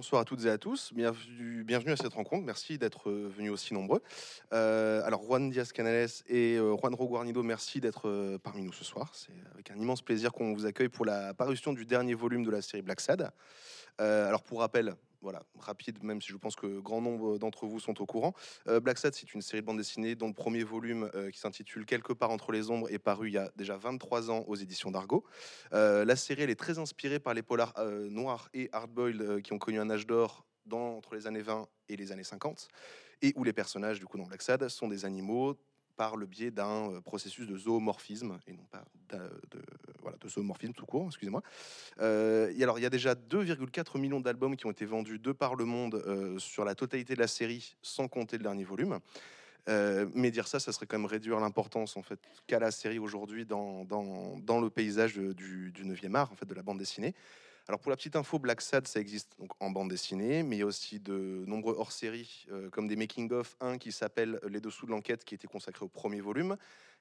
bonsoir à toutes et à tous. Bienvenue, à cette rencontre. Merci d'être venus aussi nombreux. Euh, alors, Juan Diaz Canales et euh, Juan Roguarnido, merci d'être euh, parmi nous ce soir. C'est avec un immense plaisir qu'on vous accueille pour la parution du dernier volume de la série Black Sad. alors, pour rappel, voilà, rapide, même si je pense que grand nombre d'entre vous sont au courant. Euh, Black Sad, c'est une série de bande dessinée dont le premier volume, euh, qui s'intitule Quelque part entre les ombres, est paru il y a déjà 23 ans aux éditions d'Argo. Euh, la série, elle est très inspirée par les polars noirs et hardboiled qui ont connu un âge d'or entre les années 20 et les années 50, et où les personnages, du coup, dans Black Sad, sont des animaux par le biais d'un euh, processus de zoomorphisme et non pas de, voilà, de zoomorphisme tout court, excusez-moi. Euh, alors, il y a déjà 2,4 millions d'albums qui ont été vendus de par le monde euh, sur la totalité de la série, sans compter le dernier volume. mais dire ça, ça serait quand même réduire l'importance en fait qu'a la série aujourd'hui dans, dans, dans, le paysage du, du 9e art en fait de la bande dessinée. Alors pour la petite info, Black Sad, ça existe donc en bande dessinée, mais il y a aussi de nombreux hors-séries, euh, comme des making-of, un qui s'appelle Les Dessous de l'enquête, qui était consacré au premier volume.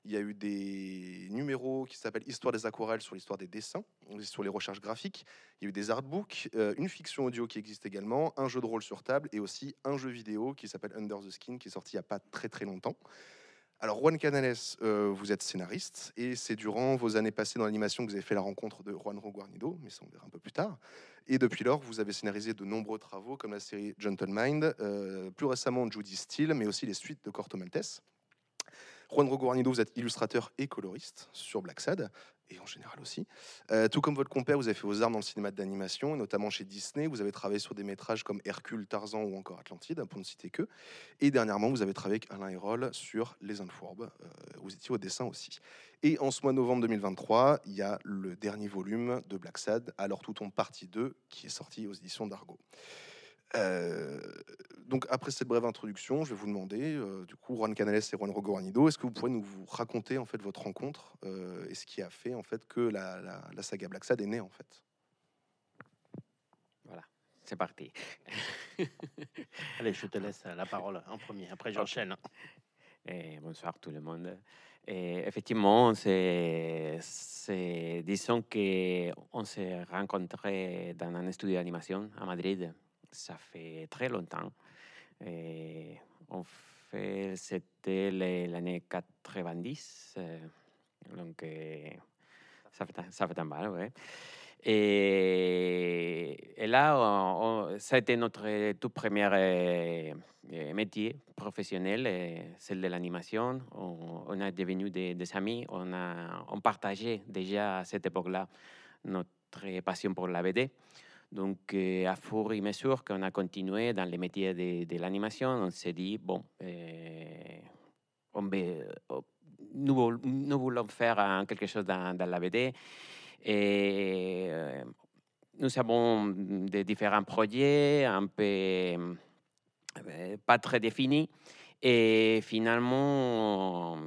Il y a eu des numéros qui s'appellent Histoire des aquarelles sur l'histoire des dessins, sur les recherches graphiques. Il y a eu des artbooks, euh, une fiction audio qui existe également, un jeu de rôle sur table et aussi un jeu vidéo qui s'appelle Under the Skin, qui est sorti il n'y a pas très très longtemps. Alors, Juan Canales, euh, vous êtes scénariste et c'est durant vos années passées dans l'animation que vous avez fait la rencontre de Juan Roguarnido, mais ça on verra un peu plus tard. Et depuis lors, vous avez scénarisé de nombreux travaux comme la série Gentle Mind, euh, plus récemment Judy Steele, mais aussi les suites de Corto Maltese. Juan Roguarnido, vous êtes illustrateur et coloriste sur Black Sad, et en général aussi. Euh, tout comme votre compère, vous avez fait vos armes dans le cinéma d'animation, notamment chez Disney. Vous avez travaillé sur des métrages comme Hercule, Tarzan ou encore Atlantide, pour ne citer que. Et dernièrement, vous avez travaillé avec Alain Hérol sur Les Unforbes. Euh, vous étiez au dessin aussi. Et en ce mois de novembre 2023, il y a le dernier volume de Black Sad, Alors tout tombe partie 2, qui est sorti aux éditions d'Argo. Euh, donc après cette brève introduction, je vais vous demander, euh, du coup, Juan Canales et Juan Rogoarnido, est-ce que vous pourriez nous raconter en fait votre rencontre euh, et ce qui a fait en fait que la, la, saga Black Sad est née en fait? Voilà, c'est parti. Allez, je te laisse la parole en premier. Après, j'enchaîne. Et bonsoir tout le monde. Et effectivement, c'est, disons qu'on s'est rencontrés dans un studio d'animation à Madrid ça fait très longtemps. Et en fait, c'était l'année 90. Euh, donc, euh, ça, fait, ça fait un mal, ouais. Et, là, ça a été notre tout premier euh, métier professionnel, celle de l'animation. On, on, a devenu des, des, amis, on, a, on partageait déjà à cette époque-là notre passion pour la BD. Donc, euh, à fur et à mesure qu'on a continué dans les métiers de, l'animation, on s'est dit, bon, euh, on veut, oh, nous, voulons faire quelque chose dans, dans la BD. Et euh, nous avons des différents projets un peu pas très définis. Et finalement,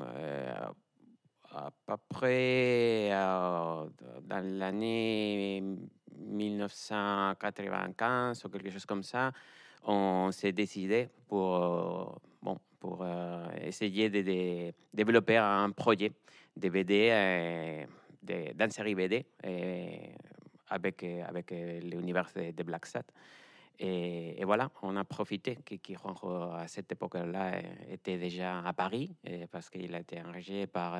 à peu près dans l'année 1995 ou quelque chose comme ça, on s'est décidé pour, bon, pour euh, essayer de, développer un projet de BD, euh, d'une série BD euh, avec, avec l'univers de, Black Sat. Et, voilà, on a profité que à cette époque-là était déjà à Paris parce qu'il a été enregistré par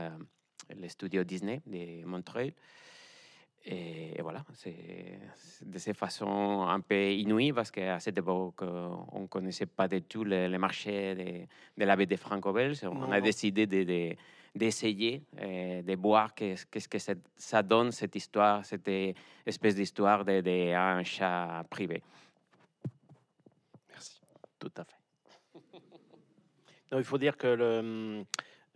le studio Disney de Montreuil. Et, voilà, c'est de cette façon un peu inouïe parce qu'à cette époque, on ne connaissait pas du tout le, marché de, de, la BD franco-belge. On a décidé d'essayer de, de, voir qu'est-ce que ça donne, cette histoire, cette espèce d'histoire d'un de, chat privé. Merci. Tout à fait. il faut dire que le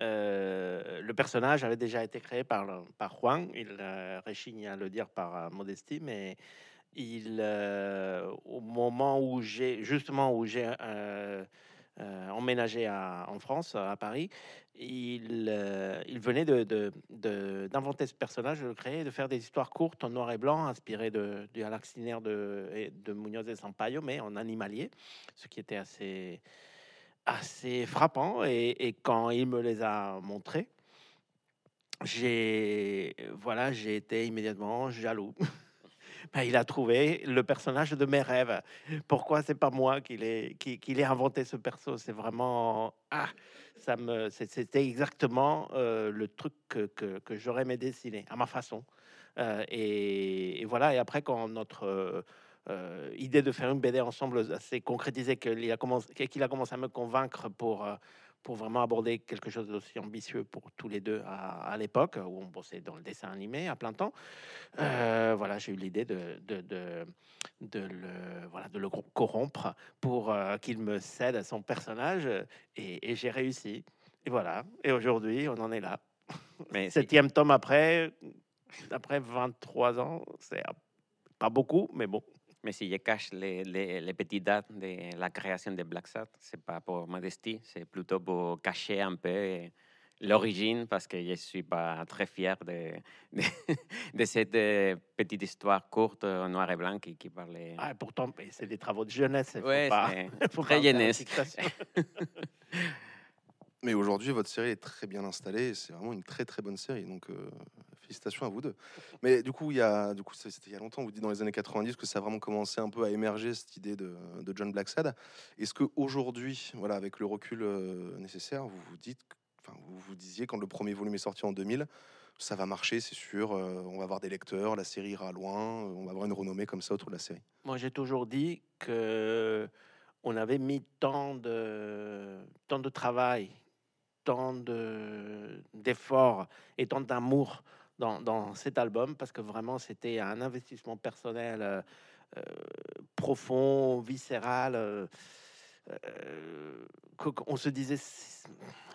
euh, le personnage avait déjà été créé par, par Juan, il euh, réchigne à le dire par euh, modestie, mais au moment où j'ai, justement, où j'ai emménagé en France, à Paris, il, venait de, d'inventer ce personnage, de le créer, de faire des histoires courtes en noir et blanc, inspirées de, du Alaxinaire de, de Muñoz et Sampaio, mais en animalier, ce qui était assez assez frappant. Et, quand il me les a montrés, j'ai voilà, j'ai été immédiatement jaloux ben, il a trouvé le personnage de mes rêves. Pourquoi c'est pas moi qui l'ai qui, qui inventé ce perso? C'est vraiment ah, ça me c'était exactement euh, le truc que, que, j'aurais aimé dessiner à ma façon. Euh, et voilà. Et après, quand notre euh, euh, idée de faire une BD ensemble s'est concrétisée, qu'il a commencé qu'il a commencé à me convaincre pour euh, pour vraiment aborder quelque chose d'aussi ambitieux pour tous les deux à, à l'époque, où on bossait dans le dessin animé à plein temps. Euh, voilà, j'ai eu l'idée de, de, de, de le, voilà, de le co- corrompre pour euh, qu'il me cède à son personnage, et, et j'ai réussi. Et voilà, et aujourd'hui, on en est là. Mais Septième tome après, après 23 ans, c'est pas beaucoup, mais bon. Mais si je cache les, les, les petites dates de la création de Black Sat, c'est pas pour modestie, c'est plutôt pour cacher un peu l'origine parce que je suis pas très fier de, de, de cette euh, petite histoire courte en noir et blanc qui, qui parlait. Ah, pourtant, c'est des travaux de jeunesse. pas- c'est très jeunesse. Mais aujourd'hui, votre série est très bien installée. C'est vraiment une très très bonne série. Donc euh, félicitations à vous deux. Mais du coup, il y a, du coup, c'était il y a longtemps. Vous dites dans les années 90 que ça a vraiment commencé un peu à émerger cette idée de, John Blacksad. Est-ce que aujourd'hui, voilà, avec le recul euh, nécessaire, vous vous dites, vous vous disiez quand le premier volume est sorti en 2000, ça va marcher, c'est sûr. euh, on va avoir des lecteurs, la série ira loin, on va avoir une renommée comme ça autour de la série? Moi, j'ai toujours dit que on avait mis tant de, tant de travail, tant de- d'efforts et tant d'amour dans, dans cet album parce que vraiment, c'était un investissement personnel euh, euh, profond, viscéral. euh, euh, qu'on se disait,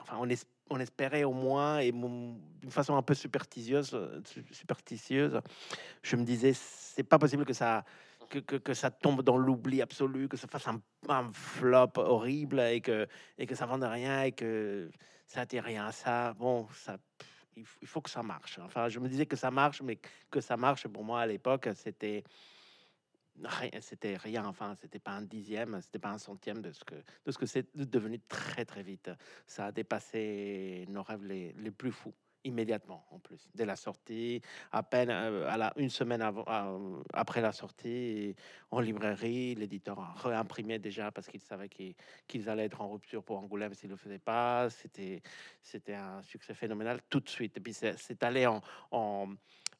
enfin, on, on espérait au moins, et d'une façon un peu superstitieuse, su- superstitieuse, je me disais, c'est pas possible que ça, que, que, ça tombe dans l'oubli absolu, que ça fasse un, flop horrible et que, et que ça vende rien et que ça attire rien à ça. Bon, ça, il, faut que ça marche. Enfin, je me disais que ça marche, mais que ça marche, pour moi, à l'époque, c'était c'était rien. Enfin, c'était pas un dixième, c'était pas un centième de ce que, de ce que c'est devenu très, très vite. Ça a dépassé nos rêves les, les plus fous immédiatement en plus dès la sortie à peine euh, à la une semaine après la sortie en librairie l'éditeur a réimprimé déjà parce qu'il savait qu'ils allaient être en rupture pour Angoulême s'ils le faisaient pas c'était un succès phénoménal tout de suite et puis c'est allé en, en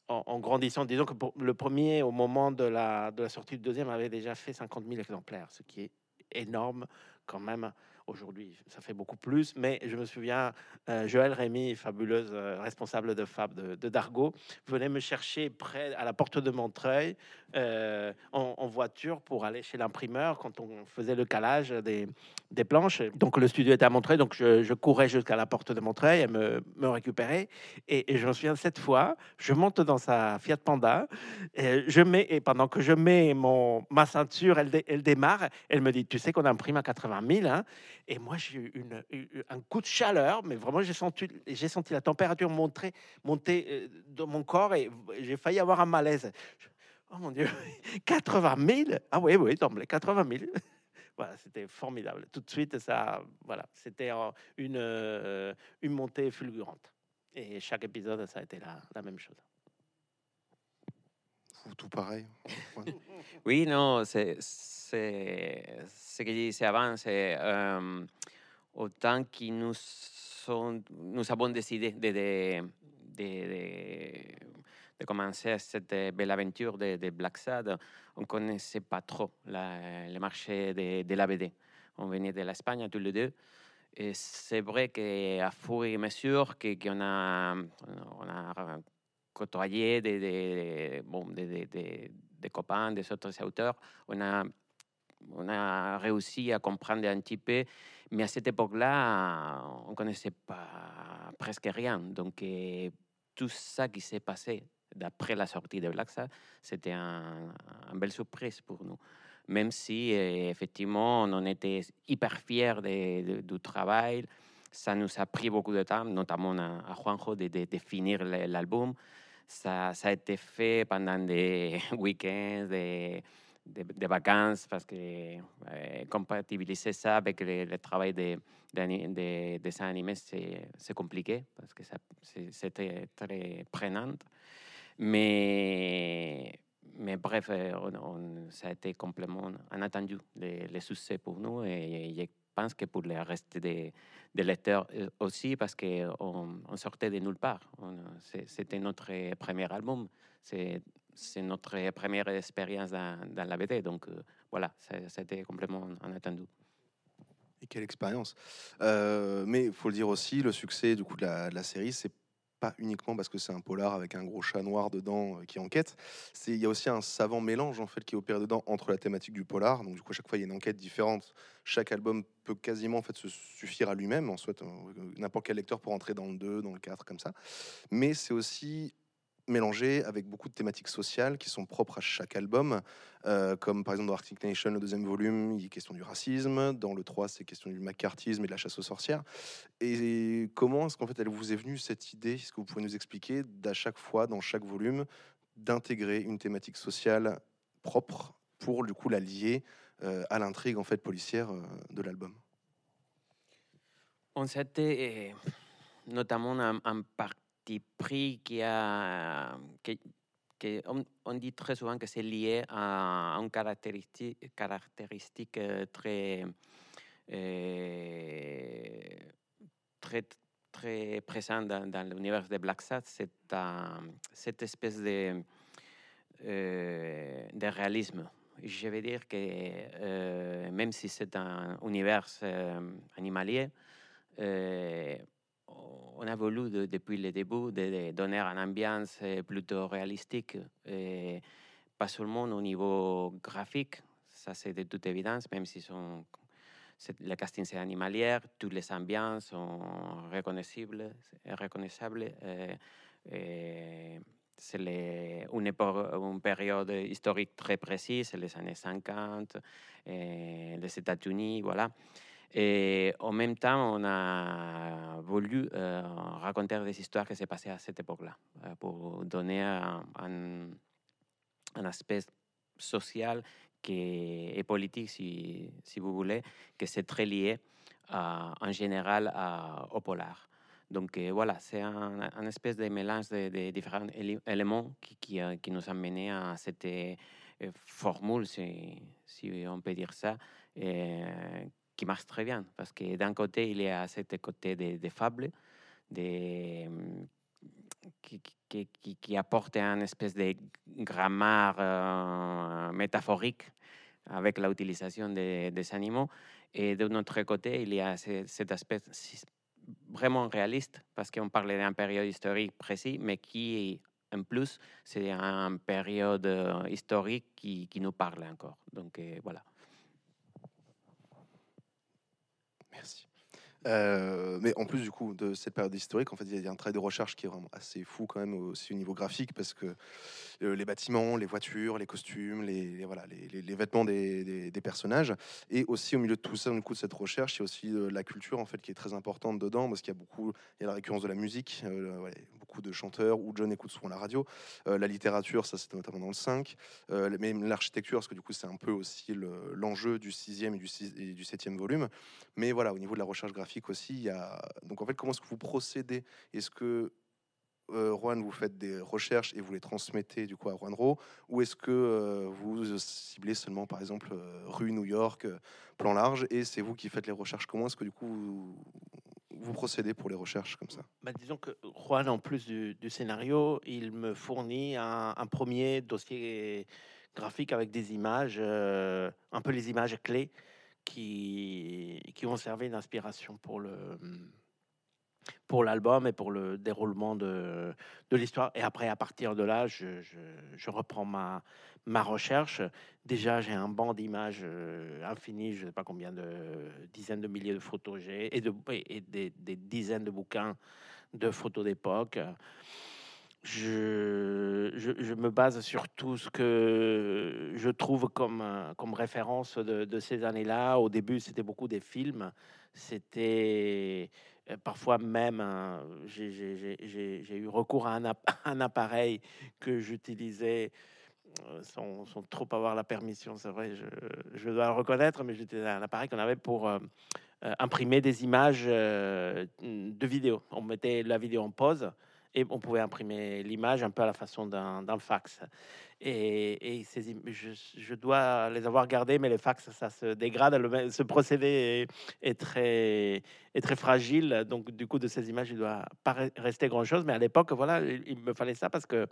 en, grandissant, disons que le premier, au moment de la, de la sortie du deuxième, avait déjà fait 50 000 exemplaires, ce qui est énorme quand même. Aujourd'hui, ça fait beaucoup plus, mais je me souviens, euh, Joël Rémy, fabuleuse euh, responsable de Fab de, de Dargo, venait me chercher près à la porte de Montreuil euh, en, voiture pour aller chez l'imprimeur quand on faisait le calage des, planches. Donc le studio était à Montreuil, donc je, courais jusqu'à la porte de Montreuil et me, récupérer. Et, et je me souviens cette fois, je monte dans sa Fiat Panda, et je mets et pendant que je mets mon ma ceinture, elle démarre. Elle me dit, tu sais qu'on imprime à 80 000, hein? Et moi j'ai eu un coup de chaleur, mais vraiment j'ai senti la température monter euh, dans mon corps et j'ai failli avoir un malaise. Oh mon Dieu, 80 000 Ah oui, oui, d'emblée, 80 000. Voilà, c'était formidable. Tout de suite, ça, voilà, c'était euh, une, montée fulgurante. Et chaque épisode, ça a été la même chose. Ou tout pareil? Oui, non, c'est ce que je disais avant, c'est euh, autant que nous, sont, nous avons décidé de, de, de, commencer cette belle aventure de, Black Sad, on ne connaissait pas trop le marché de, la BD. On venait de l'Espagne tous les deux. Et c'est vrai qu'à fur et à mesure qu'on a, on a côtoyé des, copains, des autres auteurs, on a, réussi à comprendre un petit peu. Mais à cette époque-là, on ne connaissait presque rien. Donc, euh, tout ça qui s'est passé d'après la sortie de Black c'était un, une belle surprise pour nous. Même si, euh, effectivement, on était hyper fiers du travail. Ça nous a pris beaucoup de temps, notamment à, Juanjo, de, de- de finir l'album. Ça, a été fait pendant des week-ends, des, des, vacances, parce que euh, compatibiliser ça avec le, le travail de, d'ani- de dessin animé, c'est, compliqué, parce que c'est très, prenant. Mais, mais bref, on, ça a été complètement inattendu, les, les succès pour nous. Et, pense que pour le reste des, des lecteurs aussi, parce qu'on on sortait de nulle part. C'était notre premier album. C'est notre première expérience dans, dans, la BD. Donc euh, voilà, c'était complètement inattendu. Et quelle expérience euh, Mais il faut le dire aussi, le succès du coup de la, de la série, c'est pas uniquement parce que c'est un polar avec un gros chat noir dedans euh, qui enquête. C'est il y a aussi un savant mélange en fait qui opère dedans entre la thématique du polar. Donc du coup à chaque fois il y a une enquête différente. Chaque album peut quasiment en fait se suffire à lui-même. En soit n'importe quel lecteur peut entrer dans le 2, dans le 4 comme ça. Mais c'est aussi mélangé avec beaucoup de thématiques sociales qui sont propres à chaque album, euh, comme par exemple dans Arctic Nation, le deuxième volume, il est question du racisme, dans le 3, c'est question du macartisme et de la chasse aux sorcières. Et comment est-ce qu'en fait elle vous est venue cette idée, est-ce que vous pouvez nous expliquer, d'à chaque fois, dans chaque volume, d'intégrer une thématique sociale propre pour du coup la lier euh, à l'intrigue en fait policière euh, de l'album? On s'était notamment un, un, prix qui a, que, que on, dit très souvent que c'est lié à, une caractéristique, caractéristique euh, très, euh, très, très présente dans, l'univers de Black Sat, c'est cette espèce de, euh, de réalisme. Je veux dire que euh, même si c'est un univers animalier, on a voulu depuis le début de, donner une ambiance euh, plutôt réalistique, et pas seulement au niveau graphique, ça c'est de toute évidence, même si le casting c'est animalière, toutes les ambiances sont reconnaissables. reconnaissables euh, euh, c'est une, une, période historique très précise, les années 50, les États-Unis, voilà. Et en même temps, on a voulu euh, raconter des histoires qui s'est passées à cette époque-là, euh, pour donner un, un, aspect social qui et politique, si, si vous voulez, que c'est très lié en général au polar. Donc euh, voilà, c'est un, espèce de mélange de, différents éléments qui, qui, qui, nous a mené à cette formule, si, si on peut dire ça, qui marche très bien, parce que d'un côté, il y a ce côté des de fables, des, qui, apporte un espèce de grammaire euh, métaphorique avec l'utilisation de, des animaux. Et de notre côté, il y a ce, cet aspect vraiment réaliste, parce qu'on parle d'un période historique précis, mais qui, en plus, c'est une période euh, historique qui, qui nous parle encore. Donc euh, voilà. Merci. Euh, mais en plus du coup de cette période historique, en fait, il y a un travail de recherche qui est vraiment assez fou quand même aussi au niveau graphique parce que euh, les bâtiments, les voitures, les costumes, les, voilà, les, vêtements des, personnages et aussi au milieu de tout ça, du coup de cette recherche, il y a aussi euh, la culture en fait qui est très importante dedans parce qu'il y a beaucoup, il y a la récurrence de la musique, de chanteurs ou John écoute souvent la radio, la littérature, ça c'était notamment dans le 5, même l'architecture parce que du coup c'est un peu aussi l'enjeu du sixième et du, et du septième volume, mais voilà au niveau de la recherche graphique aussi. Il y a... Donc en fait, comment est-ce que vous procédez? Est-ce que euh, Juan, vous faites des recherches et vous les transmettez du coup à Juan Ro Ou est-ce que euh, vous ciblez seulement par exemple euh, rue New York, euh, plan large, et c'est vous qui faites les recherches? Comment est-ce que du coup vous, vous, procédez pour les recherches comme ça bah, Disons que Juan, en plus du, scénario, il me fournit un, premier dossier graphique avec des images, euh, un peu les images clés qui, qui ont servi d'inspiration pour le pour l'album et pour le déroulement de, de l'histoire. Et après, à partir de là, je, je, reprends ma, ma recherche. Déjà, j'ai un banc d'images euh, infini, je ne sais pas combien de dizaines de milliers de photos j'ai, et, de, et des, des, dizaines de bouquins de photos d'époque je, je, me base sur tout ce que je trouve comme, euh, comme référence de, de ces années-là. Au début, c'était beaucoup des films. C'était parfois même, hein, j'ai eu recours à un, appareil que j'utilisais euh, sans, trop avoir la permission, c'est vrai, je, dois le reconnaître, mais j'utilisais un appareil qu'on avait pour euh, imprimer des images euh, de vidéo. On mettait la vidéo en pause et on pouvait imprimer l'image un peu à la façon d'un d'un fax. Et, et je, je dois les avoir gardés, mais les fax, ça se dégrade. Le- ce procédé est, très, est très fragile. Donc, du coup, de ces images, il doit pas re- rester grand-chose. Mais à l'époque, voilà, il me fallait ça parce que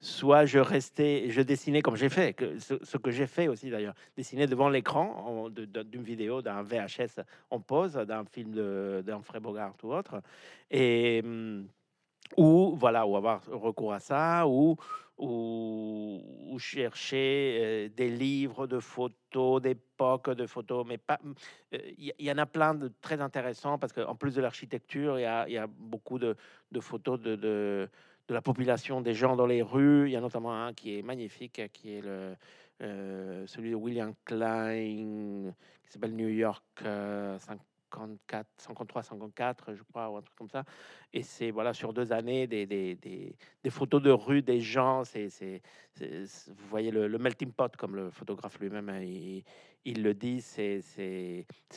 soit je restais, je dessinais comme j'ai fait, que ce, que j'ai fait aussi d'ailleurs, dessiner devant l'écran d'une vidéo, d'un VHS en pause, d'un film de- d'Humphrey Bogart ou autre, et hum, ou voilà, ou avoir recours à ça, ou chercher euh, des livres de photos d'époque, de photos, mais pas. euh, Il y, en a plein de très intéressants parce qu'en plus de l'architecture, il y a, beaucoup de, photos de, la population, des gens dans les rues. Il y a notamment un qui est magnifique, qui est le, euh, celui de William Klein, qui s'appelle New York euh, 54, 53, 54, je crois, ou un truc comme ça. Et c'est voilà sur deux années des, des, des, photos de rue des gens. C'est, vous voyez le, melting pot, comme le photographe lui-même hein, il, le dit. C'est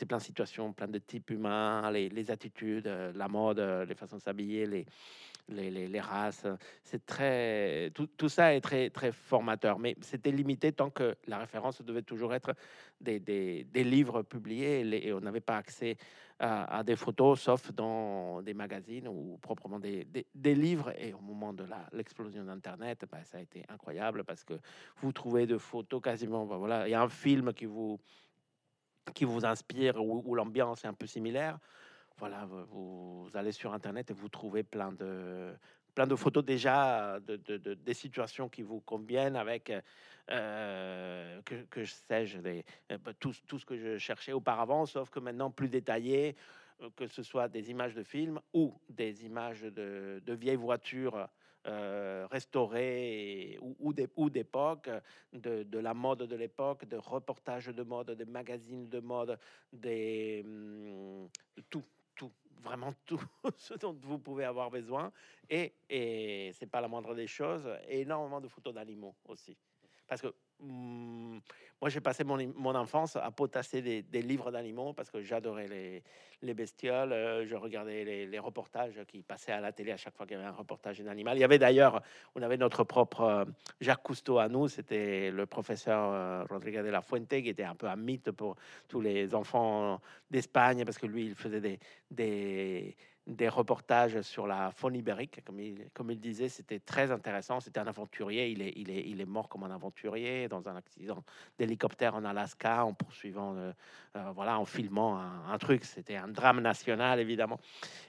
plein de situations, plein de types humains, les, les attitudes, euh, la mode, euh, les façons de s'habiller, les, les, races. C'est très, tout, ça est très, très formateur. Mais c'était limité tant que la référence devait toujours être des, des, livres publiés et, on n'avait pas accès à, des photos, sauf dans des magazines ou proprement des, des, livres. Et au moment de l'explosion d'Internet, ben, ça a été incroyable parce que vous trouvez de photos quasiment. ben, voilà, il y a un film qui vous qui vous inspire ou, ou l'ambiance est un peu similaire. Voilà, vous, allez sur Internet et vous trouvez plein de plein de photos déjà de, de- de- des situations qui vous conviennent avec euh, que, sais-je euh, bah, tout, tout ce que je cherchais auparavant, sauf que maintenant plus détaillé, euh, que ce soit des images de films ou des images de, de vieilles voitures restaurées ou, ou d'é- ou d'époque, de, de la mode de l'époque, de reportages de mode, des magazines de mode, des tout, tout, vraiment tout ce dont vous pouvez avoir besoin. Et, et c'est pas la moindre des choses, énormément de photos d'animaux aussi. Parce que hum, moi, j'ai passé mon, enfance à potasser des, livres d'animaux parce que j'adorais les, les bestioles. euh, je regardais les, reportages qui passaient à la télé à chaque fois qu'il y avait un reportage d'un animal. Il y avait d'ailleurs, on avait notre propre euh, Jacques Cousteau à nous, c'était le professeur euh, Rodriguez de la Fuente, qui était un peu un mythe pour tous les enfants d'Espagne parce que lui, il faisait des, des reportages sur la faune ibérique, comme il, disait, c'était très intéressant. C'était un aventurier, il est, mort comme un aventurier dans un accident d'hélicoptère en Alaska en poursuivant, euh, euh, voilà, en filmant un, truc. C'était un drame national, évidemment.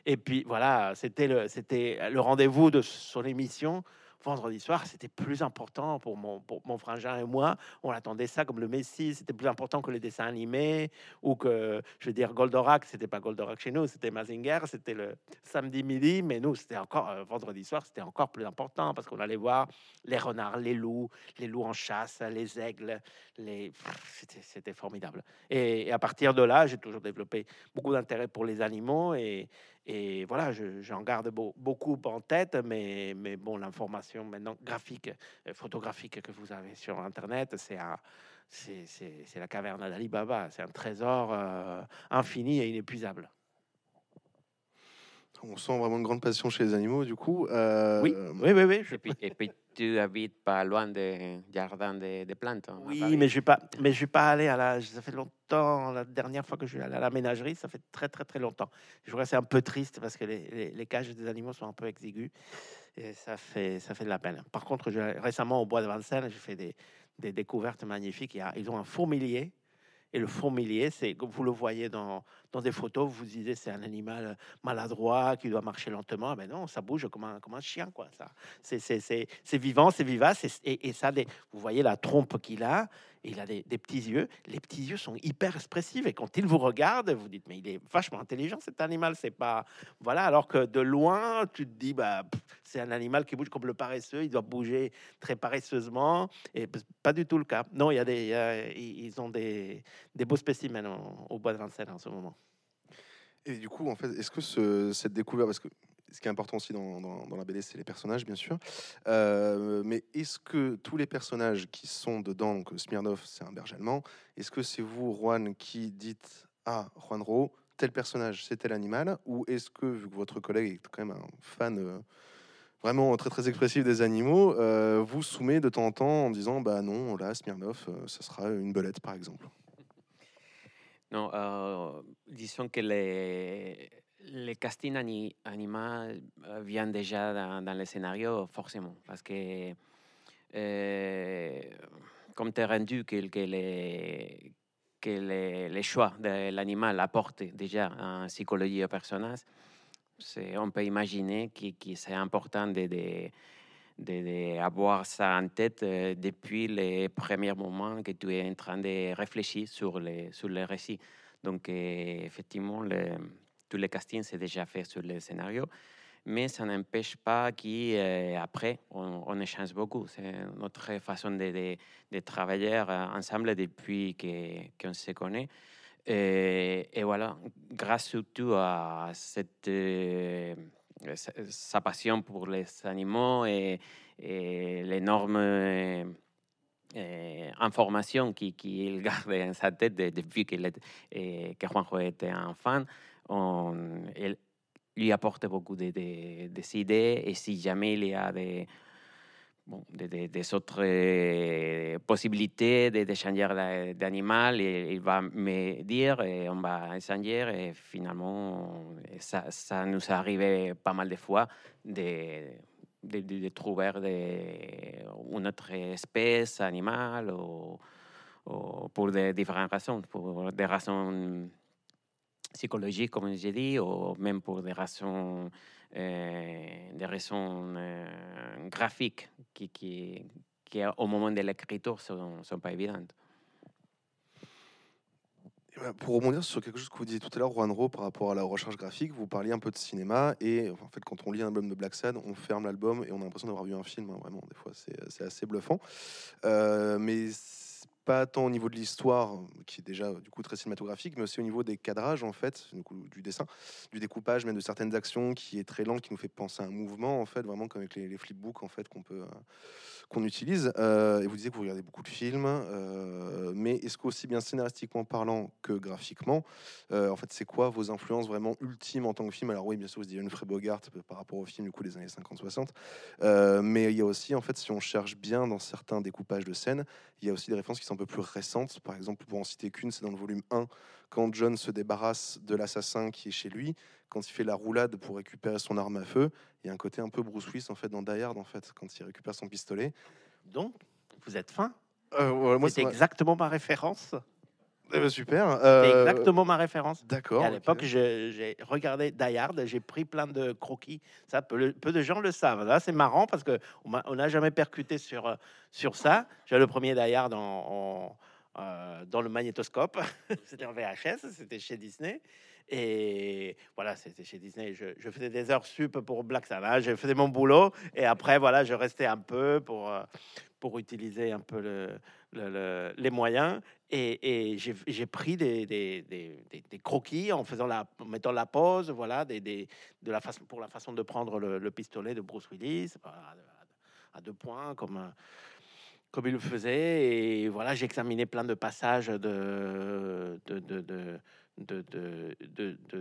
Et puis voilà, c'était le rendez-vous de son émission. Vendredi soir, c'était plus important pour mon, pour mon frangin et moi. On attendait ça comme le Messie. C'était plus important que les dessins animés ou que, je veux dire, Goldorak. C'était pas Goldorak chez nous, c'était Mazinger. C'était le samedi midi, mais nous, c'était encore euh, vendredi soir, c'était encore plus important parce qu'on allait voir les renards, les loups, les loups en chasse, les aigles. C'était formidable. Et, et à partir de là, j'ai toujours développé beaucoup d'intérêt pour les animaux et, et voilà, je- j'en garde beau- beaucoup en tête, mais, mais bon, l'information maintenant graphique, euh, photographique que vous avez sur Internet, c'est la caverne d'Ali Baba. C'est un trésor euh, infini et inépuisable. On sent vraiment une grande passion chez les animaux, du coup. Euh, Oui, oui, oui, oui. je- Et puis, et puis tu habites pas loin des jardins de, de plantes. Oui, mais je ne pas, mais je suis pas allé à la. Ça fait longtemps. La dernière fois que je suis allé à la ménagerie, ça fait très très très longtemps. Je vois c'est un peu triste parce que les, les- les cages des animaux sont un peu exiguës et ça fait ça fait de la peine. Par contre, je- récemment au bois de Vincennes, j'ai fait des, des découvertes magnifiques. Ils ont un fourmilier. Et le fourmilier, c'est comme vous le voyez dans, dans des photos, vous vous disiez c'est un animal maladroit qui doit marcher lentement. Mais non, ça bouge comme un, comme un chien, quoi. Ça, c'est, vivant, c'est vivace. Et, ça, des, vous voyez la trompe qu'il a. Il a des, petits yeux. Les petits yeux sont hyper expressifs. Et quand il vous regarde, vous dites, mais il est vachement intelligent, cet animal. C'est pas. Voilà. Alors que de loin, tu te dis, bah, c'est un animal qui bouge comme le paresseux. Il doit bouger très paresseusement. Et pas du tout le cas. Non, il y a des. y ils ont des, des beaux spécimens au, au bois de Vincennes en ce moment. Et du coup, en fait, est-ce que ce- cette découverte, parce que ce qui est important aussi dans, la BD, c'est les personnages, bien sûr, euh, mais est-ce que tous les personnages qui sont dedans, donc Smirnov, c'est un berger allemand, est-ce que c'est vous, Juan, qui dites Ah, Juanro, tel personnage, c'est tel animal Ou est-ce que, vu que votre collègue est quand même un fan euh, vraiment très très expressif des animaux, euh, vous soumet de temps en temps en disant bah non, là, Smirnov, ce sera une belette par exemple. Non, euh, disons que les, les castings ani- animaux viennent déjà dans, dans le scénario, forcément, parce que euh, comme tu es rendu que, que les, que les, les choix de l'animal apportent déjà en psychologie au personnage, on peut imaginer que, que c'est important de, de, de- de avoir ça en tête euh, depuis les premiers moments que tu es en train de réfléchir sur les, sur les récits. Donc, euh, effectivement, tous les castings, c'est déjà fait sur le scénario. Mais ça n'empêche pas qu'après, on, on échange beaucoup. C'est notre façon de, de- travailler euh, ensemble depuis qu'on se connaît. Et, voilà, grâce surtout à cette, euh, sa, passion pour les animaux et, et l'énorme euh, euh, information qu'il qu'il garde en sa tête de- depuis qu'il que Juanjo était enfant, on, lui apporte beaucoup de, de- idées et si jamais il y a des, des, autres euh, possibilités de, de changer la- d'animal, il, va me dire et on va changer et finalement ça, nous est arrivé pas mal de fois de, trouver une autre espèce animale ou, ou pour des différentes raisons, pour des raisons psychologiques, comme j'ai dit, ou même pour des raisons, des raisons euh, graphiques qui, qui, qui, au moment de l'écriture, ne sont, sont pas évidentes. Et voilà, Pour rebondir sur quelque chose que vous disiez tout à l'heure, Juanro, par rapport à la recherche graphique, vous parliez un peu de cinéma et en fait, quand on lit un album de Black Sad, on ferme l'album et on a l'impression d'avoir vu un film. hein, vraiment, des fois, c'est assez bluffant. Euh, mais pas tant au niveau de l'histoire, qui est déjà du coup très cinématographique, mais aussi au niveau des cadrages en fait, du, dessin, du découpage, même de certaines actions, qui est très lent, qui nous fait penser à un mouvement en fait, vraiment comme avec les, les flipbooks en fait qu'on peut euh, qu'on utilise. Euh, et vous disiez que vous regardez beaucoup de films, euh, mais est-ce qu'aussi bien scénaristiquement parlant que graphiquement, euh, en fait, c'est quoi vos influences vraiment ultimes en tant que film? Alors oui, bien sûr, vous dites Humphrey Bogart euh, par rapport au film du coup des années 50-60, euh, mais il y a aussi, en fait, si on cherche bien dans certains découpages de scènes, il y a aussi des références qui sont peu plus récentes. Par exemple, pour en citer qu'une, c'est dans le volume 1, quand John se débarrasse de l'assassin qui est chez lui, quand il fait la roulade pour récupérer son arme à feu, il y a un côté un peu Bruce Willis en fait dans Die Hard en fait quand il récupère son pistolet. Donc, vous êtes fin. Euh, ouais, c'est exactement ma référence. Eh ben, super. C'est euh, exactement ma référence. D'accord. À l'époque, j'ai regardé Die Hard, j'ai pris plein de croquis. Ça, peu, peu de gens le savent. Là, c'est marrant parce que on n'a jamais percuté sur, euh, sur ça. J'ai le premier Die Hard en, en, euh, dans le magnétoscope. c'était en VHS, c'était chez Disney. Et voilà, c'était chez Disney. Je, je faisais des heures sup pour Black Sabbath. Je faisais mon boulot. Et après, voilà, je restais un peu pour, pour utiliser un peu le, le- le- les moyens. Et, j'ai pris des, croquis en faisant la, mettant la pause, voilà, de la façon, pour la façon de prendre le, le pistolet de Bruce Willis à, deux points, comme, euh, comme il le faisait. Et voilà, j'ai examiné plein de passages de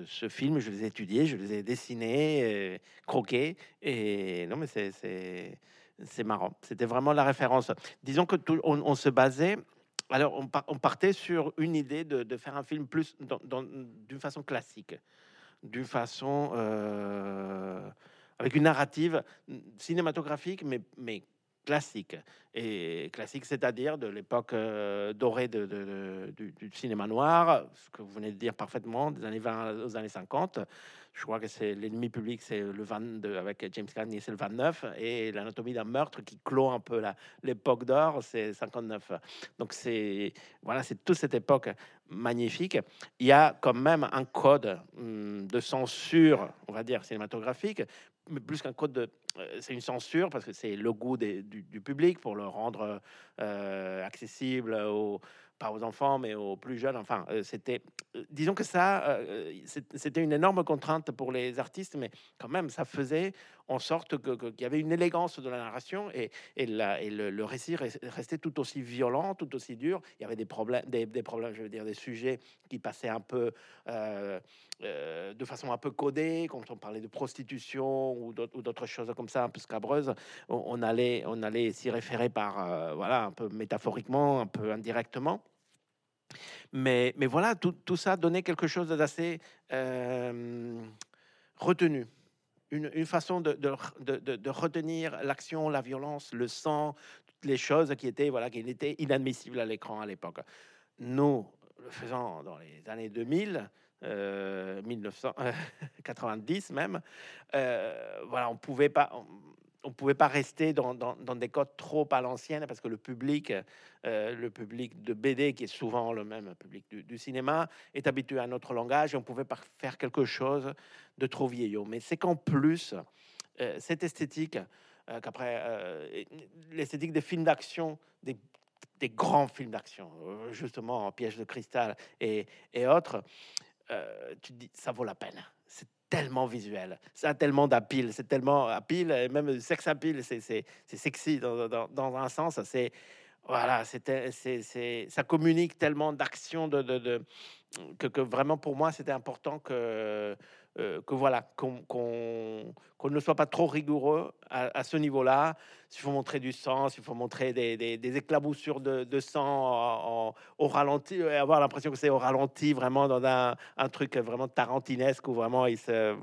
ce film. Je les ai étudiés, je les ai dessinés, euh, croqués. Et non, mais c'est- c'est marrant. C'était vraiment la référence. Disons que tout- on, se basait. Alors, on, par- on partait sur une idée de, faire un film plus d'une façon classique, d'une façon euh, avec une narrative cinématographique, mais, mais classique. Et classique, c'est-à-dire de l'époque euh, dorée du, cinéma noir, ce que vous venez de dire parfaitement, des années 20 aux années 50. Je crois que c'est l'ennemi public, c'est le 22 avec James Cagney, c'est le 29, et l'anatomie d'un meurtre qui clôt un peu l'époque d'or, c'est 59. Donc c'est voilà, c'est toute cette époque magnifique. Il y a quand même un code hum, de censure, on va dire cinématographique, mais plus qu'un code de, c'est une censure parce que c'est le goût du, public pour le rendre euh, accessible pas aux enfants mais aux plus jeunes. Enfin, euh, c'était euh, disons que ça, euh, c'était une énorme contrainte pour les artistes, mais quand même, ça faisait en sorte qu'il y avait une élégance de la narration et, le, récit restait tout aussi violent, tout aussi dur. Il y avait des problèmes, des, problèmes, je veux dire, des sujets qui passaient un peu euh, de façon un peu codée, quand on parlait de prostitution ou d'autres choses comme ça, un peu scabreuses. On, allait, s'y référer par, voilà, un peu métaphoriquement, un peu indirectement. Mais, voilà, tout, ça donnait quelque chose d'assez euh, retenu. Une, façon de, retenir l'action, la violence, le sang, toutes les choses qui étaient, voilà, qui étaient inadmissibles à l'écran à l'époque. Nous, le faisant dans les années 2000, euh, 1990 même, euh, voilà, on pouvait pas, pouvait pas rester dans, des codes trop à l'ancienne parce que le public, euh, le public de BD, qui est souvent le même public du, cinéma, est habitué à notre langage et on pouvait pas faire quelque chose de trop vieillot. Mais c'est qu'en plus, euh, cette esthétique, euh, qu'après, l'esthétique des films d'action, des, grands films d'action, justement en piège de cristal et, et autres, tu te dis, ça vaut la peine. C'est tellement visuel, ça a tellement d'appeal, c'est tellement appeal, même sex appeal, c'est sexy dans, dans, un sens, c'est voilà, c'est ça communique tellement d'action de, de, que, vraiment pour moi c'était important que euh, que voilà, qu'on ne soit pas trop rigoureux à, ce niveau-là. S'il faut montrer du sang, s'il faut montrer des, des, éclaboussures de, de sang au ralenti, et avoir l'impression que c'est au ralenti, vraiment dans un, un, truc vraiment tarantinesque où vraiment il se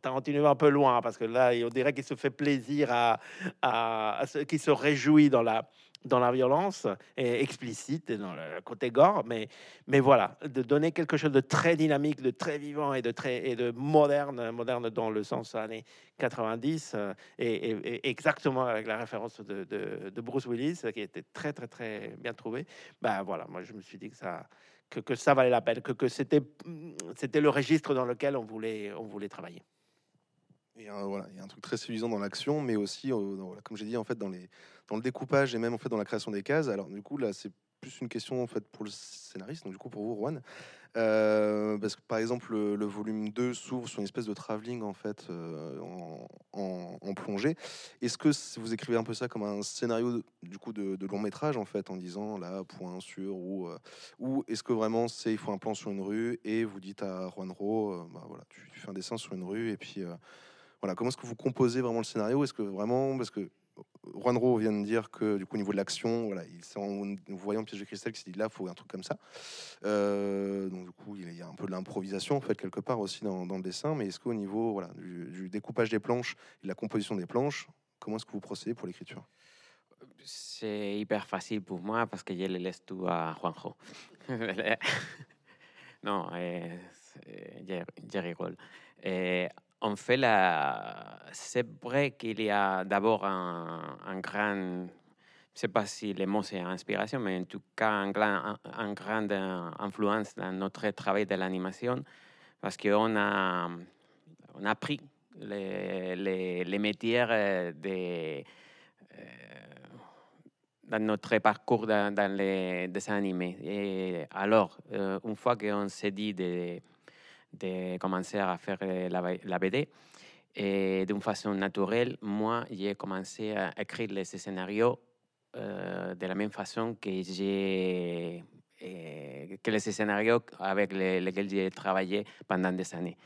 Tarantino un peu loin parce que là, on dirait qu'il se fait plaisir à, à, à qui se réjouit dans la dans la violence et explicite et dans le côté gore, mais, mais voilà, de donner quelque chose de très dynamique, de très vivant et de très et de moderne, moderne dans le sens années 90 euh, et, exactement avec la référence de, Bruce Willis qui était très très très bien trouvé. Ben voilà, moi je me suis dit que ça que ça valait la peine, que, que c'était c'était le registre dans lequel on voulait on voulait travailler. Et voilà, il y a un truc très séduisant dans l'action, mais aussi, comme j'ai dit, en fait, dans les dans le découpage et même en fait dans la création des cases. Alors du coup là c'est plus une question en fait pour le scénariste, donc du coup pour vous Juan, euh, parce que par exemple le, volume 2 s'ouvre sur une espèce de travelling en fait euh, en, plongée. Est-ce que vous écrivez un peu ça comme un scénario du coup de, long métrage en fait en disant là point sur ou euh, ou est-ce que vraiment c'est il faut un plan sur une rue et vous dites à Juan Ro bah, voilà tu, fais un dessin sur une rue et puis voilà comment est-ce que vous composez vraiment le scénario? Est-ce que vraiment parce que Juan vient de dire que du coup au niveau de l'action, voilà, il en voyant Piège de cristal qui s'est dit là, il faut un truc comme ça. Euh, donc du coup, il y a un peu de l'improvisation en fait quelque part aussi dans, le dessin. Mais est-ce qu'au niveau voilà du, découpage des planches et de la composition des planches, comment est-ce que vous procédez pour l'écriture? C'est hyper facile pour moi parce que je le laisse tout à Juanjo. non, eh, je. Eh, on fait la. C'est vrai qu'il y a d'abord un, grand. Je ne sais pas si le mot c'est inspiration, mais en tout cas, un grand, un, influence dans notre travail de l'animation parce qu'on a, on a pris les, métiers de, euh, dans notre parcours dans, dans, les dessins animés. Et alors, euh, une fois qu'on s'est dit de de commencer à faire la, la BD. Et d'une façon naturelle, moi, j'ai commencé à écrire les scénarios euh, de la même façon que que les scénarios avec lesquels j'ai travaillé pendant des années.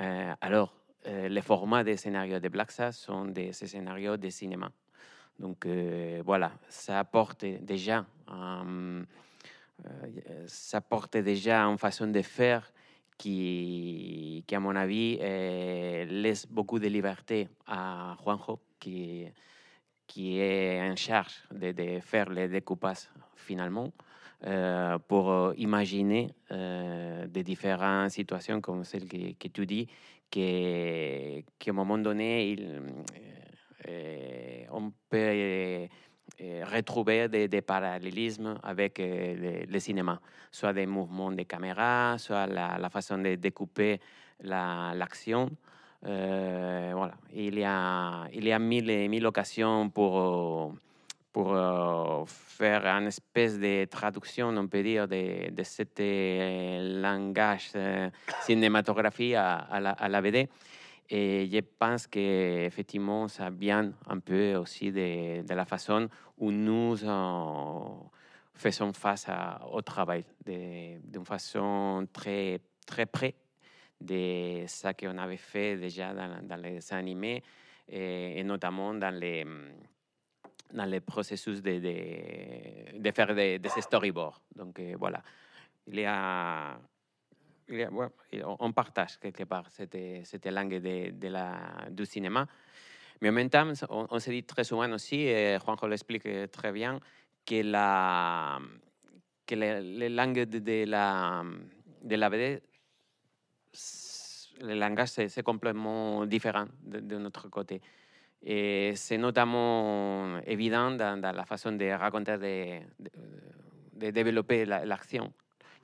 Euh, alors, euh, les formats des scénarios de Black sont des scénarios de cinéma. Donc voilà, ça apporte déjà, ça apporte déjà une façon de faire qui, qui à mon avis, eh, laisse beaucoup de liberté à Juanjo, qui, qui est en charge de, de faire les découpages finalement, euh, pour euh, imaginer euh, des différentes situations comme celle que, que tu dis, qu'à un moment donné, il, on peut retrouver des, parallélismes avec eh, le, cinéma, soit des mouvements de caméra, soit la, façon de découper l'action. Euh, il, y a, il y a mille, occasions pour, pour euh, faire une espèce de traduction, on peut dire, de, de ce euh, langage euh, la, à, la, BD. Et je pense qu'effectivement, ça vient un peu aussi de, la façon où nous faisons face à, au travail, d'une façon très, très près de ce qu'on avait fait déjà dans, les animés et, et notamment dans les dans le processus de, de, de faire des, storyboards. Donc euh, voilà, il y a ouais, on partage quelque part cette, langue de, du cinéma. Mais en même temps, on, se dit très souvent aussi, et Juanjo l'explique très bien, que la, que les, de, la, de la BD, le langage, c'est complètement différent de, notre côté. Et c'est notamment évident dans, la façon de raconter, de, de développer l'action.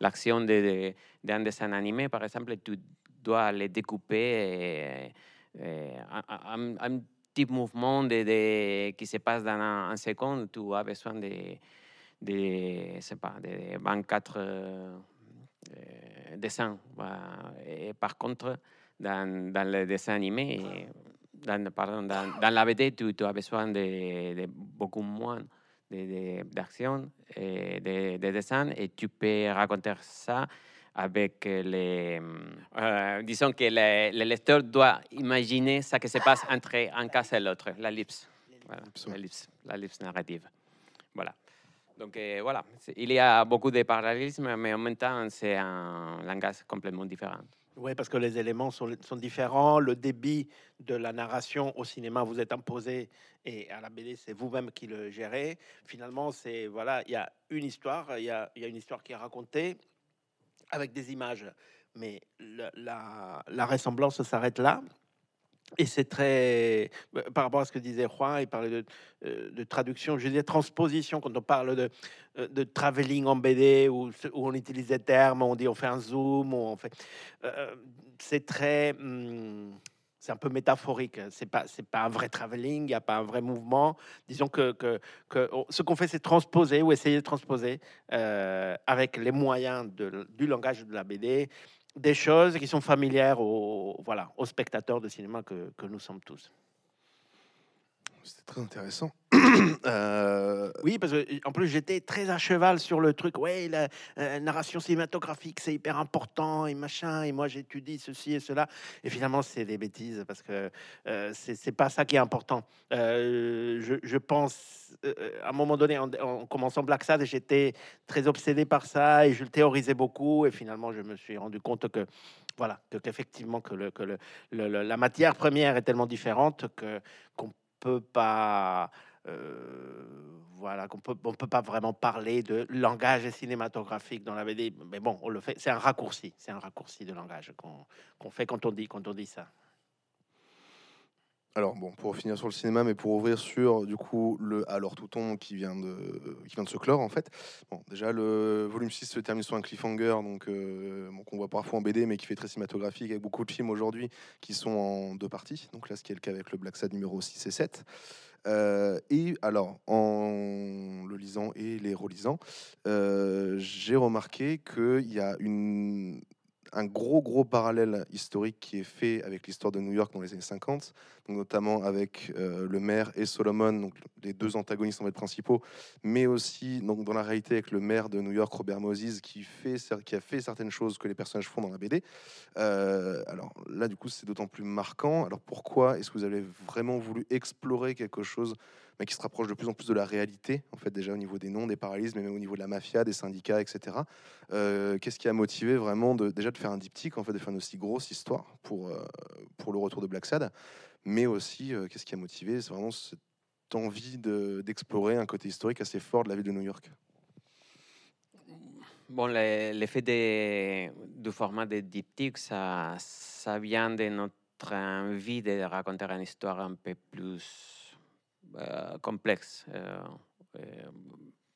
La, L'action d'un de, de, dessin animé, par exemple, tu dois les découper et, et un, un, petit mouvement de, qui se passe dans un, seconde, tu as besoin de, de, pas, de 24 euh, dessins. Et par contre, dans, dans le dessin animé, dans, pardon, dans, dans, la BD, tu, as besoin de, de beaucoup moins d'action de, de, de, dessin et tu peux raconter ça avec les... Euh, disons que le, le, lecteur doit imaginer ce qui se passe entre un cas et l'autre, l'ellipse. Voilà, l'ellipse narrative. Voilà. Donc euh, voilà, il y a beaucoup de parallélismes, mais en même temps, c'est un langage complètement différent. Oui, parce que les éléments sont, différents. Le débit de la narration au cinéma vous est imposé et à la BD, c'est vous-même qui le gérez. Finalement, c'est voilà, il y a une histoire, il y a, une histoire qui est racontée avec des images, mais la ressemblance s'arrête là. Et c'est très, euh, par rapport à ce que disait Juan, il parlait de, euh, de traduction, je disais transposition, quand on parle de, euh, de travelling en BD, où, où, on utilise des termes, on dit on fait un zoom, on fait... Euh, c'est très... Hum, c'est un peu métaphorique. C'est pas, c'est pas un vrai travelling, il n'y a pas un vrai mouvement. Disons que, que, que ce qu'on fait, c'est transposer ou essayer de transposer avec les moyens de, du langage de la BD des choses qui sont familières aux, voilà, spectateurs de cinéma que, que nous sommes tous. C'était très intéressant. euh... Oui, parce que en plus j'étais très à cheval sur le truc. Ouais, la euh, narration cinématographique c'est hyper important et machin. Et moi j'étudie ceci et cela. Et finalement c'est des bêtises parce que euh, c'est pas ça qui est important. Euh, je, pense à un moment donné en, en commençant Black Sad, j'étais très obsédé par ça et je le théorisais beaucoup. Et finalement je me suis rendu compte que voilà, qu'effectivement que, le, que le, le, la matière première est tellement différente que qu'on peut pas voilà qu'on peut on peut pas vraiment parler de langage cinématographique dans la BD mais bon on le fait c'est un raccourci c'est un raccourci de langage qu'on qu fait quand on dit quand on dit ça alors bon, pour finir sur le cinéma, mais pour ouvrir sur du coup le alors Touton qui vient de qui vient de se clore en fait. Bon, déjà le volume 6 se termine sur un cliffhanger, donc euh, qu'on voit parfois en BD, mais qui fait très cinématographique avec beaucoup de films aujourd'hui qui sont en deux parties. Donc là, ce qui est le cas avec le Black Sad numéro 6 et 7. Euh, et alors, en le lisant et les relisant, euh, j'ai remarqué qu'il y a un gros gros parallèle historique qui est fait avec l'histoire de New York dans les années 50, donc notamment avec euh, le maire et Solomon, donc les deux antagonistes en fait principaux, mais aussi donc dans la réalité avec le maire de New York, Robert Moses, qui fait qui a fait certaines choses que les personnages font dans la BD. Euh, alors là, du coup, c'est d'autant plus marquant. Alors pourquoi est-ce que vous avez vraiment voulu explorer quelque chose mais qui se rapproche de plus en plus de la réalité, en fait, déjà au niveau des noms, des paralysmes, mais même au niveau de la mafia, des syndicats, etc. Euh, Qu'est-ce qui a motivé vraiment déjà de faire un diptyque, en fait, de faire une aussi grosse histoire pour, pour le retour de Black Sad, mais aussi, euh, qu'est-ce qui a motivé C'est vraiment cette envie d'explorer de, un côté historique assez fort de la ville de New York. Bon, l'effet du format de diptyque, ça, ça vient de notre envie de raconter une histoire un peu plus euh, complexe. Euh, euh,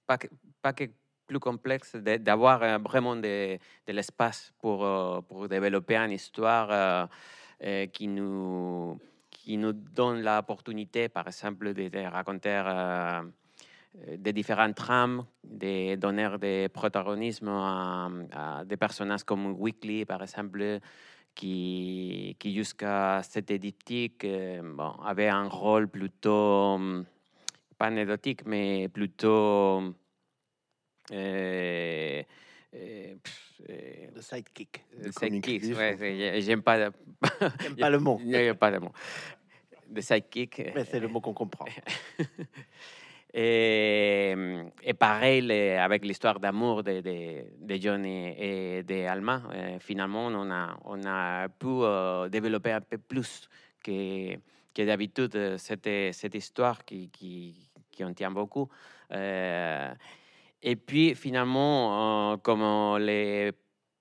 pas, que, pas que plus complexe d'avoir vraiment de, de l'espace pour, pour développer une histoire qui nous qui nous donne l'opportunité, par exemple, de, raconter des différentes trames, de donner des protagonismes à, des personnages comme Weekly, par exemple, qui, jusqu'à cette édiptique bon, avait un rôle plutôt, pas anecdotique, mais plutôt... Euh, euh, le sidekick. Le sidekick, ouais, j'aime pas, pas le mot. J'aime pas le mot. Le sidekick. Mais c'est le mot qu'on comprend. et, et, pareil avec l'histoire d'amour de, de, de, John et, et de Alma. Euh, finalement, on a, on a pu euh, développer un peu plus que, que d'habitude cette, cette histoire qui, qui, qui en tient beaucoup. Euh, et puis finalement, euh, comme les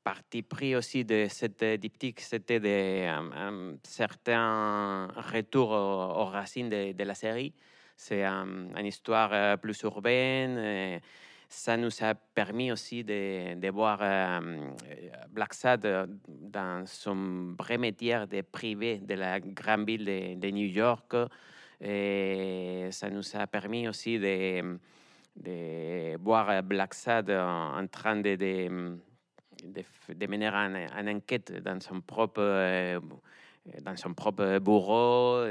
partis pris aussi de cette diptyque, c'était un, un, certain retour aux, racines de, la série. C'est une histoire euh, plus urbaine. Ça nous a permis aussi de, voir euh, Black Sad dans son vrai métier de privé de la grande ville de, de New York. Et ça nous a permis aussi de de voir Black Sad en, train de, de, de, de mener une, enquête dans son propre, euh, dans son propre bureau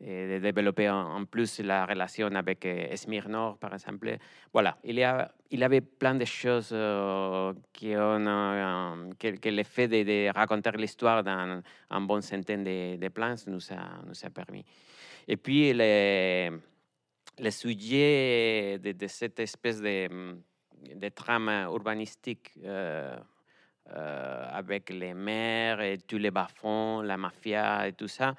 de développer en, plus la relation avec euh, Smirnov, par exemple. Voilà, il, y a, il avait plein de choses euh, qui ont, euh, que, que le fait de, raconter l'histoire dans un bon centaine de plans nous a, nous a permis. Et puis, les le sujet de, cette espèce de, de trame urbanistique euh, euh, avec les maires et tous les bas-fonds, la mafia et tout ça,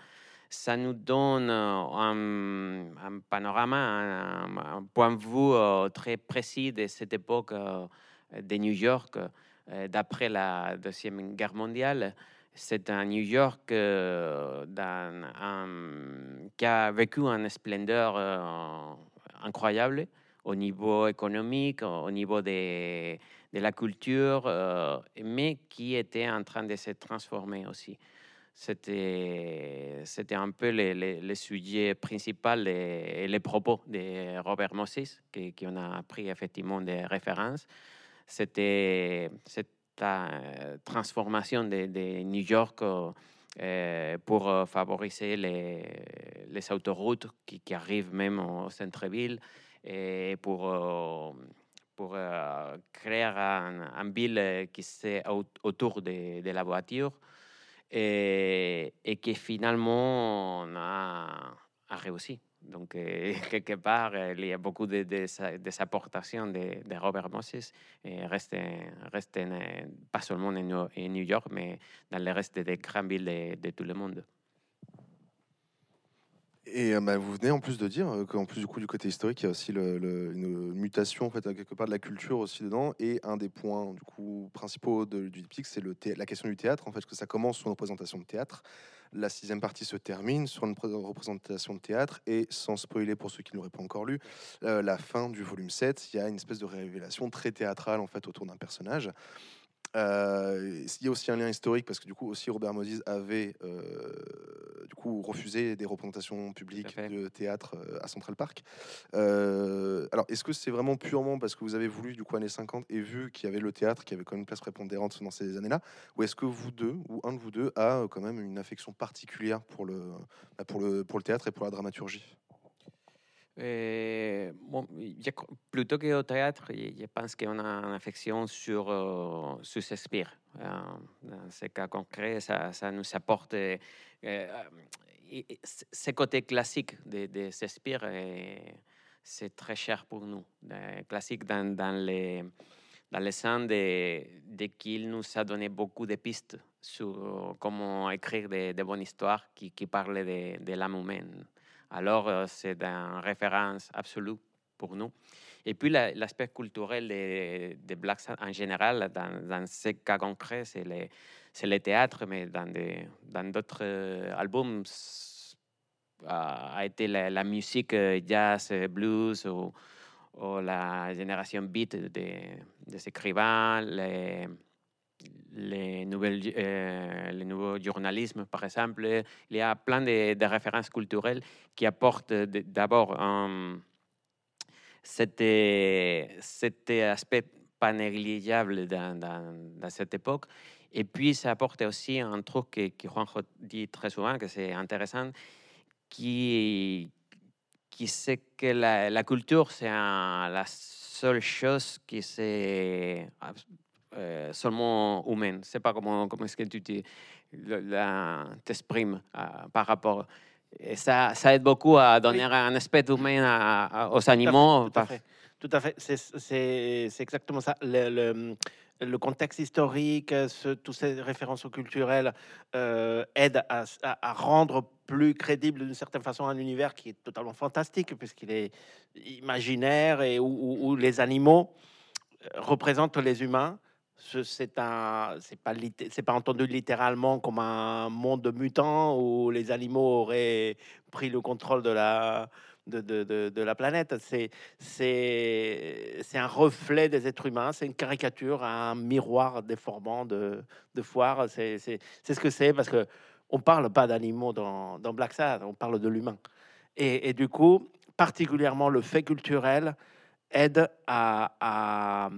ça nous donne un, panorama, un, point de vue euh, très précis de cette époque de New York d'après la Deuxième Guerre mondiale c'est un New York euh, qui a vécu une splendeur euh, incroyable au niveau économique, au niveau de, la culture, euh, mais qui était en train de se transformer aussi. C'était, un peu le, sujet principal et les propos de Robert Moses, qui, qui a pris effectivement des références. C'était la euh, transformation de, New York euh, pour euh, favoriser les, autoroutes qui, arrivent même au centre-ville et pour, pour créer un, un ville qui c'est autour de, de, la voiture et, et qui finalement a réussi. Donc, quelque part, il y a beaucoup de, de, de de, de, Robert Moses, et reste, reste en, pas seulement en, New York, mais dans le reste des grandes villes de, tout le monde. Et bah, vous venez en plus de dire qu'en plus du coup du côté historique, il y a aussi une mutation en fait quelque part de la culture aussi dedans. Et un des points du coup principaux du diptyque, c'est la question du théâtre en fait, que ça commence sur une représentation de théâtre. La sixième partie se termine sur une représentation de théâtre et sans spoiler pour ceux qui n'auraient pas encore lu, euh, la fin du volume 7, il y a une espèce de révélation très théâtrale en fait autour d'un personnage. Euh, il y a aussi un lien historique parce que du coup aussi Robert Moses avait euh, du coup refusé des représentations publiques de théâtre euh, à Central Park. Alors est-ce que c'est vraiment purement parce que vous avez voulu du coup années 50 et vu qu'il y avait le théâtre qui avait quand même une place prépondérante dans ces années-là, ou est-ce que vous deux ou un de vous deux a quand même une affection particulière pour le bah, pour le pour le théâtre et pour la dramaturgie? Euh, je, plutôt qu'au théâtre, je, pense qu'on a une affection sur, euh, Shakespeare. Euh, dans ce cas concret, ça, nous apporte euh, ce côté classique de, de Shakespeare. C'est très cher pour nous. classique dans, les, dans le sens de, qu'il nous a donné beaucoup de pistes sur comment écrire des de bonnes histoires qui, qui parlent de, de l'âme humaine alors euh, c'est une référence absolue pour nous. Et puis l'aspect culturel de, de Black en général, dans, dans ce cas concret, c'est le, théâtre, mais dans d'autres euh, albums, a été la, musique euh, jazz, blues ou, la génération beat des de écrivains, les, nouvelles, euh, les nouveaux journalismes, par exemple. Il y a plein de, références culturelles qui apportent d'abord un, c'était c'était aspect pas négligeable dans, cette époque. Et puis, ça apporte aussi un truc que, que Juanjo dit très souvent, que c'est intéressant, qui, qui c'est que la, la culture, c'est la seule chose qui c'est euh, seulement humaine. C'est pas comment, comment est-ce que tu t'exprimes euh, par rapport. Et ça, ça aide beaucoup à donner oui. un aspect humain à, à, aux animaux. Tout à fait. Tout à fait. C'est exactement ça. Le, le, le, contexte historique, ce, toutes ces références culturelles euh, aident à, rendre plus crédible d'une certaine façon un univers qui est totalement fantastique, puisqu'il est imaginaire et où, où, où, les animaux représentent les humains. C'est un, c'est pas, c'est pas entendu littéralement comme un monde mutant où les animaux auraient pris le contrôle de la, de, de, la planète. C'est, c'est, c'est un reflet des êtres humains, c'est une caricature, un miroir déformant de, de foire. C'est, c'est, ce que c'est parce que on parle pas d'animaux dans, dans Black Sad, on parle de l'humain. Et, du coup, particulièrement le fait culturel aide à,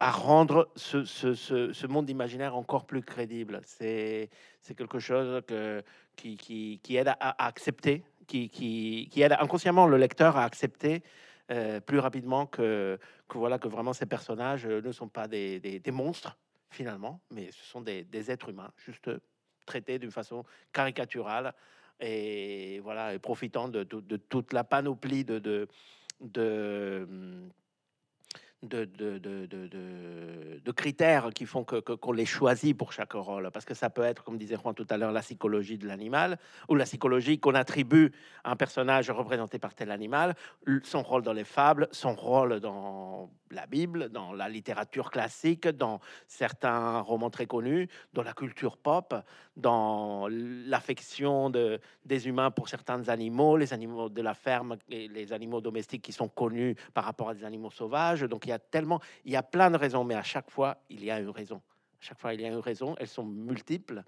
à rendre ce, ce, ce, monde imaginaire encore plus crédible. C'est, quelque chose que, qui, qui, aide à, accepter qui, qui, aide inconsciemment le lecteur à accepter euh, plus rapidement que, que, voilà, que vraiment ces personnages ne sont pas des, des, monstres, finalement, mais ce sont des, des êtres humains, juste traités d'une façon caricaturale et, voilà, et profitant de, de, de toute la panoplie de, de, de de, de, de, de, critères qui font qu'on que, qu'on les choisit pour chaque rôle. Parce que ça peut être, comme disait Juan tout à l'heure, la psychologie de l'animal, ou la psychologie qu'on attribue à un personnage représenté par tel animal, son rôle dans les fables, son rôle dans la Bible, dans la littérature classique, dans certains romans très connus, dans la culture pop, dans l'affection de, des humains pour certains animaux, les animaux de la ferme et les animaux domestiques qui sont connus par rapport à des animaux sauvages. Donc il y a tellement, il y a plein de raisons, mais à chaque fois, il y a une raison. À chaque fois, il y a une raison. Elles sont multiples,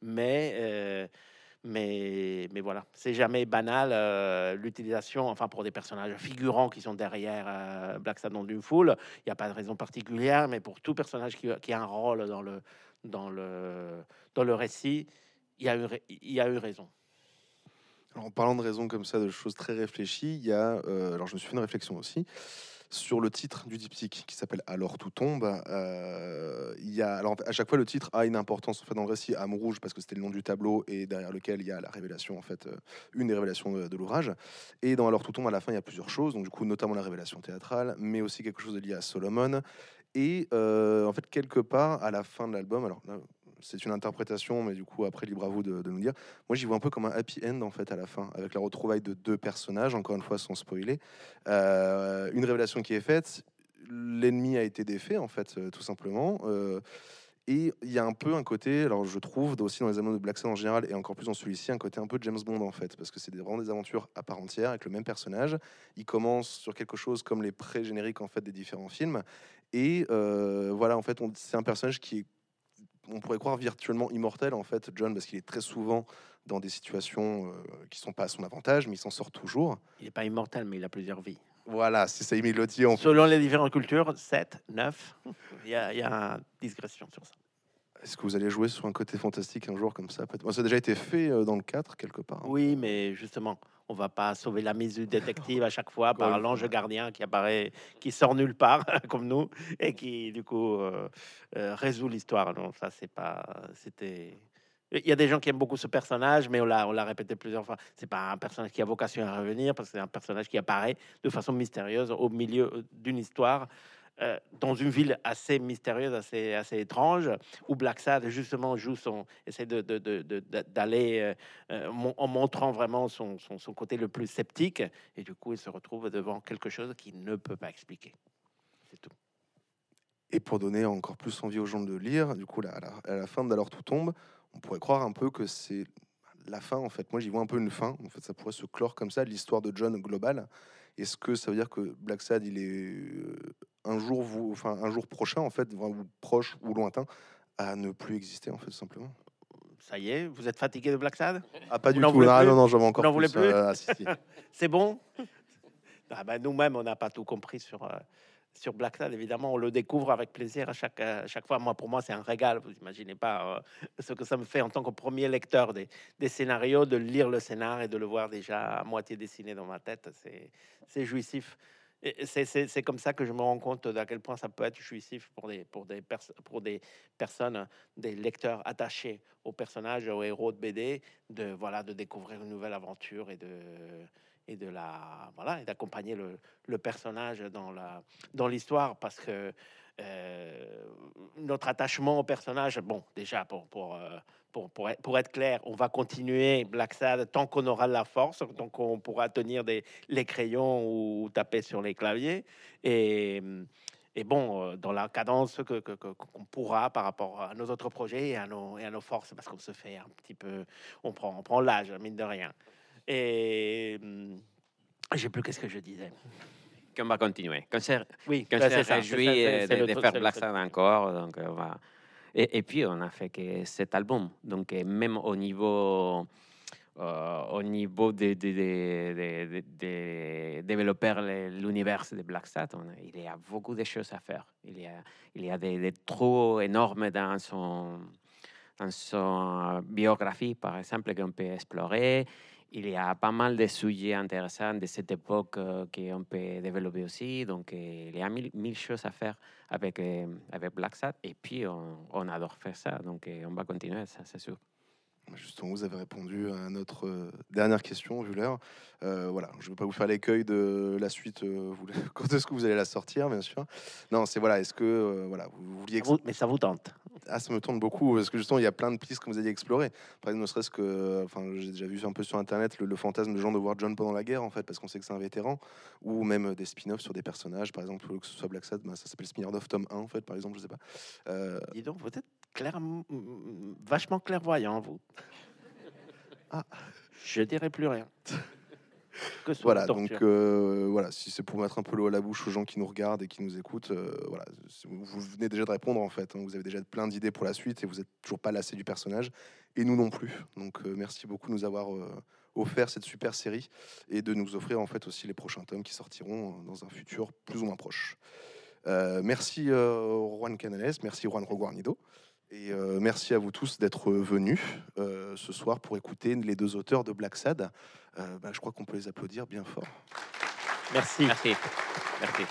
mais euh, mais, mais voilà, c'est jamais banal euh, l'utilisation, enfin pour des personnages figurants qui sont derrière euh, Black dans d'une foule, il n'y a pas de raison particulière, mais pour tout personnage qui, qui, a un rôle dans le, dans le, dans le récit, il y a eu, y a eu raison. Alors, en parlant de raison comme ça, de choses très réfléchies, il y a, euh, alors je me suis fait une réflexion aussi, sur le titre du diptyque qui s'appelle Alors tout tombe. Euh, il y a, alors à chaque fois le titre a une importance en fait dans le récit âme rouge parce que c'était le nom du tableau et derrière lequel il y a la révélation en fait euh, une des révélations de, de l'ouvrage. Et dans Alors tout tombe à la fin il y a plusieurs choses donc du coup notamment la révélation théâtrale mais aussi quelque chose de lié à Solomon et euh, en fait quelque part à la fin de l'album alors c'est une interprétation, mais du coup, après, libre à vous de, nous dire. Moi, j'y vois un peu comme un happy end, en fait, à la fin, avec la retrouvaille de deux personnages, encore une fois, sans spoiler. Euh, une révélation qui est faite, l'ennemi a été défait, en fait, euh, tout simplement. Euh, et il y a un peu un côté, alors je trouve aussi dans les amours de Black Sun en général, et encore plus dans celui-ci, un côté un peu James Bond en fait, parce que c'est vraiment des aventures à part entière avec le même personnage. Il commence sur quelque chose comme les pré-génériques en fait des différents films, et voilà, en fait, c'est un personnage qui est on pourrait croire virtuellement immortel en fait, John, parce qu'il est très souvent dans des situations euh, qui sont pas à son avantage, mais il s'en sort toujours. Il n'est pas immortel, mais il a plusieurs vies. Voilà, c'est ça, Émile. Selon les différentes cultures, 7, 9, il y y a une digression sur ça. Est-ce que vous allez jouer sur un côté fantastique un jour comme ça ça a déjà été fait euh, dans le 4, quelque part. Hein. Oui, mais justement, on va pas sauver la mise du détective à chaque fois par l'ange gardien qui apparaît, qui sort nulle part, comme nous, et qui, du coup, euh, euh, résout l'histoire. Non, ça, c'est pas... C'était... Il y a des gens qui aiment beaucoup ce personnage, mais on l'a, on l'a répété plusieurs fois. C'est pas un personnage qui a vocation à revenir, parce que c'est un personnage qui apparaît de façon mystérieuse au milieu d'une histoire. Euh, dans une ville assez mystérieuse, assez, étrange, où Black Sad justement joue son, essaie d'aller euh, en montrant vraiment son, côté le plus sceptique, et du coup il se retrouve devant quelque chose qu'il ne peut pas expliquer. C'est tout. Et pour donner encore plus envie aux gens de lire, du coup, à, la, à la fin d'Alors tout tombe, on pourrait croire un peu que c'est la fin en fait. Moi j'y vois un peu une fin. En fait, ça pourrait se clore comme ça, l'histoire de John global. Est-ce que ça veut dire que Black Sad il est un jour, vous, enfin un jour prochain en fait, ou proche ou lointain, à ne plus exister en fait tout simplement? Ça y est, vous êtes fatigué de Black Sad? Ah pas du tout. Ah, non non, j'avais encore. Vous n'en voulez plus euh, ah, si, si. C'est bon? Ah ben, Nous-mêmes, on n'a pas tout compris sur, euh, sur Black. Évidemment, on le découvre avec plaisir à chaque, à chaque fois. Moi, pour moi, c'est un régal. Vous imaginez pas euh, ce que ça me fait en tant que premier lecteur des, des, scénarios, de lire le scénar et de le voir déjà à moitié dessiné dans ma tête. C'est jouissif. C'est comme ça que je me rends compte d'à quel point ça peut être jouissif pour des, pour des, pour des personnes, des lecteurs attachés aux personnages, aux héros de BD, de, voilà, de découvrir une nouvelle aventure et de, et de la voilà et d'accompagner le, personnage dans la dans l'histoire parce que euh, notre attachement au personnage bon déjà pour pour, euh, pour pour, être, clair on va continuer Black Sad tant qu'on aura la force donc on pourra tenir des les crayons ou taper sur les claviers et et bon, euh, dans la cadence que, qu'on pourra par rapport à nos autres projets et à nos, et à nos forces, parce qu'on se fait un petit peu, on prend, on prend l'âge, mine de rien. Et hum, j'ai plus qu'est-ce que je disais. Qu'on va continuer. Qu'on s'est oui, qu'on s'est réjoui de, de, faire Black Sad encore. Donc on va... et, et, puis on a fait que cet album. Donc même au niveau euh, au niveau des de, de, de, développeurs l'univers de Black il y a beaucoup de choses à faire. Il y a, il y a des, des trous énormes dans son, dans son biographie, par exemple, qu'on peut explorer il y a pas mal de sujets intéressants de cette époque euh, qu'on peut développer aussi. Donc, il y a mille, choses à faire avec, euh. Et puis, on, on, adore faire ça. Donc, on va continuer, ça, c'est sûr. Justement, vous avez répondu à notre dernière question, vu l'heure. Euh, voilà, je ne veux pas vous faire l'écueil de la suite. Euh, vous, quand est-ce que vous allez la sortir, bien sûr Non, c'est voilà. Est-ce que euh, voilà, vous, vouliez Mais ça vous tente Ah, ça me tente beaucoup parce que justement, il y a plein de pistes que vous allez explorer. Par exemple, ne serait-ce que, enfin, j'ai déjà vu un peu sur internet le, fantasme de gens de voir John pendant la guerre, en fait, parce qu'on sait que c'est un vétéran, ou même des spin-offs sur des personnages. Par exemple, que ce soit Black Sad, bah, ça s'appelle Smeared tome 1, en fait, par exemple, je sais pas. Dis donc, êtes clair, vachement clairvoyant, vous. Ah. Je dirais plus rien. voilà, donc euh, voilà, si c'est pour mettre un peu l'eau à la bouche aux gens qui nous regardent et qui nous écoutent, euh, voilà, vous venez déjà de répondre en fait. Hein. vous avez déjà plein d'idées pour la suite et vous n'êtes toujours pas lassé du personnage et nous non plus. Donc euh, merci beaucoup de nous avoir offert cette super série et de nous offrir en fait aussi les prochains tomes qui sortiront dans un futur plus ou moins proche. merci Juan Canales, merci Juan Roguarnido. Et euh, merci à vous tous d'être venus euh, ce soir pour écouter les deux auteurs de Black Sad. Euh, bah, je crois qu'on peut les applaudir bien fort. Merci. Merci. Merci.